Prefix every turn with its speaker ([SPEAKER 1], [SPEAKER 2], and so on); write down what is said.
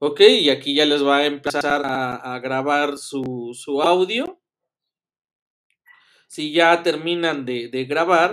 [SPEAKER 1] Ok, y aquí ya les va a empezar a, grabar su, su, audio. Si ya terminan de, de grabar,